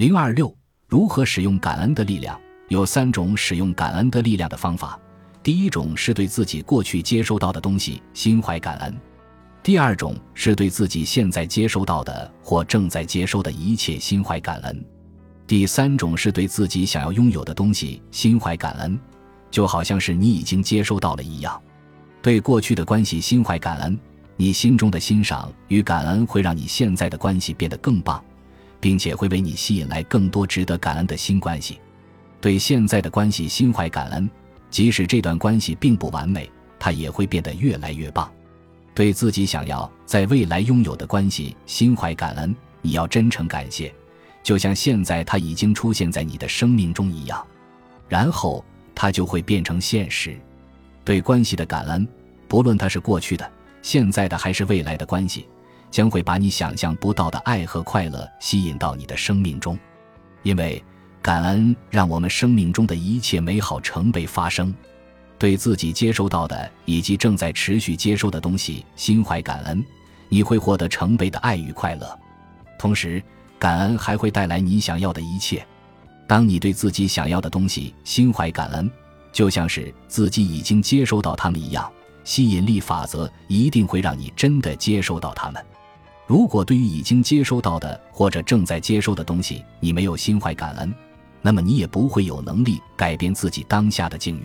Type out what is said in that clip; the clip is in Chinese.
零二六，如何使用感恩的力量？有三种使用感恩的力量的方法。第一种是对自己过去接收到的东西心怀感恩；第二种是对自己现在接收到的或正在接收的一切心怀感恩；第三种是对自己想要拥有的东西心怀感恩，就好像是你已经接收到了一样。对过去的关系心怀感恩，你心中的欣赏与感恩会让你现在的关系变得更棒，并且会为你吸引来更多值得感恩的新关系。对现在的关系心怀感恩。即使这段关系并不完美，它也会变得越来越棒。对自己想要在未来拥有的关系心怀感恩，你要真诚感谢，就像现在它已经出现在你的生命中一样，然后它就会变成现实。对关系的感恩，不论它是过去的、现在的还是未来的关系，将会把你想象不到的爱和快乐吸引到你的生命中，因为。感恩让我们生命中的一切美好成倍发生，对自己接收到的以及正在持续接收的东西心怀感恩，你会获得成倍的爱与快乐。同时，感恩还会带来你想要的一切。当你对自己想要的东西心怀感恩，就像是自己已经接收到它们一样，吸引力法则一定会让你真的接收到它们。如果对于已经接收到的或者正在接收的东西，你没有心怀感恩，那么你也不会有能力改变自己当下的境遇。